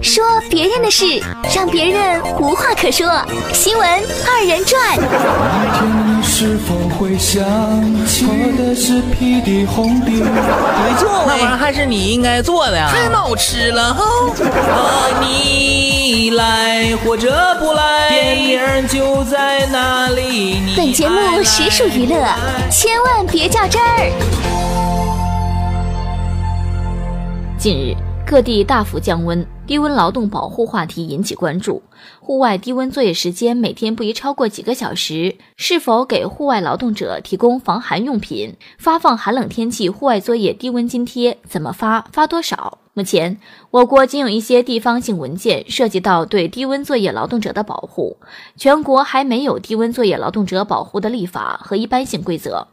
说别人的事，让别人无话可说。新闻二人转。你是否会想起我的是屁的红的？没做，那玩意儿还是你应该做的，太闹吃了哈！啊，你来或者不来，电影就在那里。本节目实属娱乐，千万别较真儿。近日。各地大幅降温，低温劳动保护话题引起关注。户外低温作业时间每天不宜超过几个小时，是否给户外劳动者提供防寒用品？发放寒冷天气户外作业低温津贴怎么发？发多少？目前，我国仅有一些地方性文件涉及到对低温作业劳动者的保护，全国还没有低温作业劳动者保护的立法和一般性规则。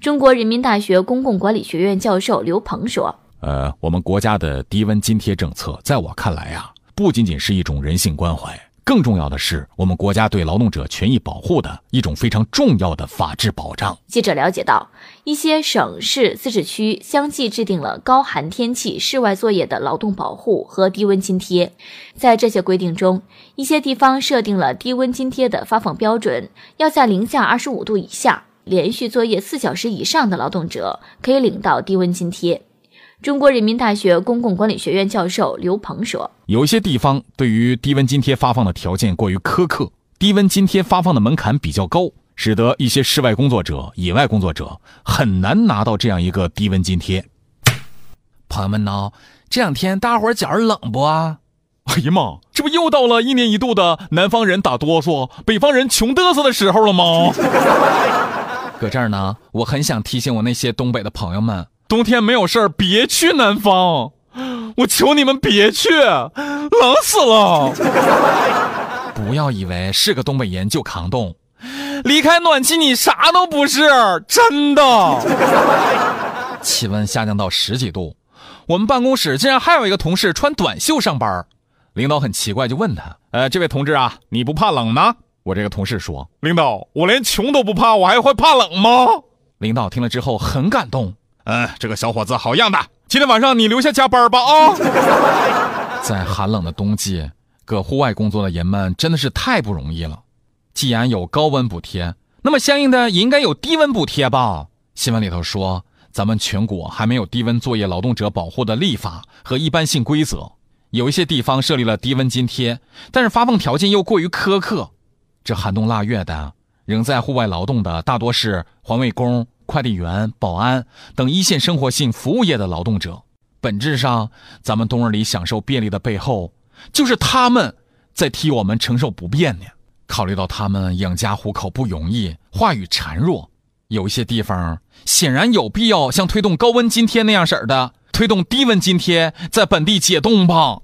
中国人民大学公共管理学院教授刘鹏说。呃，我们国家的低温津贴政策，在我看来啊，不仅仅是一种人性关怀，更重要的是我们国家对劳动者权益保护的一种非常重要的法治保障。记者了解到，一些省市自治区相继制定了高寒天气室外作业的劳动保护和低温津贴。在这些规定中，一些地方设定了低温津贴的发放标准，要在零下二十五度以下连续作业四小时以上的劳动者可以领到低温津贴。中国人民大学公共管理学院教授刘鹏说：“有一些地方对于低温津贴发放的条件过于苛刻，低温津贴发放的门槛比较高，使得一些室外工作者、野外工作者很难拿到这样一个低温津贴。”朋友们呢，这两天大伙儿觉着冷不啊？哎呀妈，这不又到了一年一度的南方人打哆嗦、北方人穷嘚瑟的时候了吗？搁这儿呢，我很想提醒我那些东北的朋友们。冬天没有事儿，别去南方，我求你们别去，冷死了。不要以为是个东北人就扛冻，离开暖气你啥都不是，真的。气温下降到十几度，我们办公室竟然还有一个同事穿短袖上班，领导很奇怪，就问他：“呃，这位同志啊，你不怕冷吗？”我这个同事说：“领导，我连穷都不怕，我还会怕冷吗？”领导听了之后很感动。嗯，这个小伙子好样的！今天晚上你留下加班吧啊！在寒冷的冬季，搁户外工作的人们真的是太不容易了。既然有高温补贴，那么相应的也应该有低温补贴吧？新闻里头说，咱们全国还没有低温作业劳动者保护的立法和一般性规则，有一些地方设立了低温津贴，但是发放条件又过于苛刻。这寒冬腊月的，仍在户外劳动的大多是环卫工。快递员、保安等一线生活性服务业的劳动者，本质上，咱们冬日里享受便利的背后，就是他们在替我们承受不便呢。考虑到他们养家糊口不容易，话语孱弱，有一些地方显然有必要像推动高温津贴那样式儿的，推动低温津贴在本地解冻吧。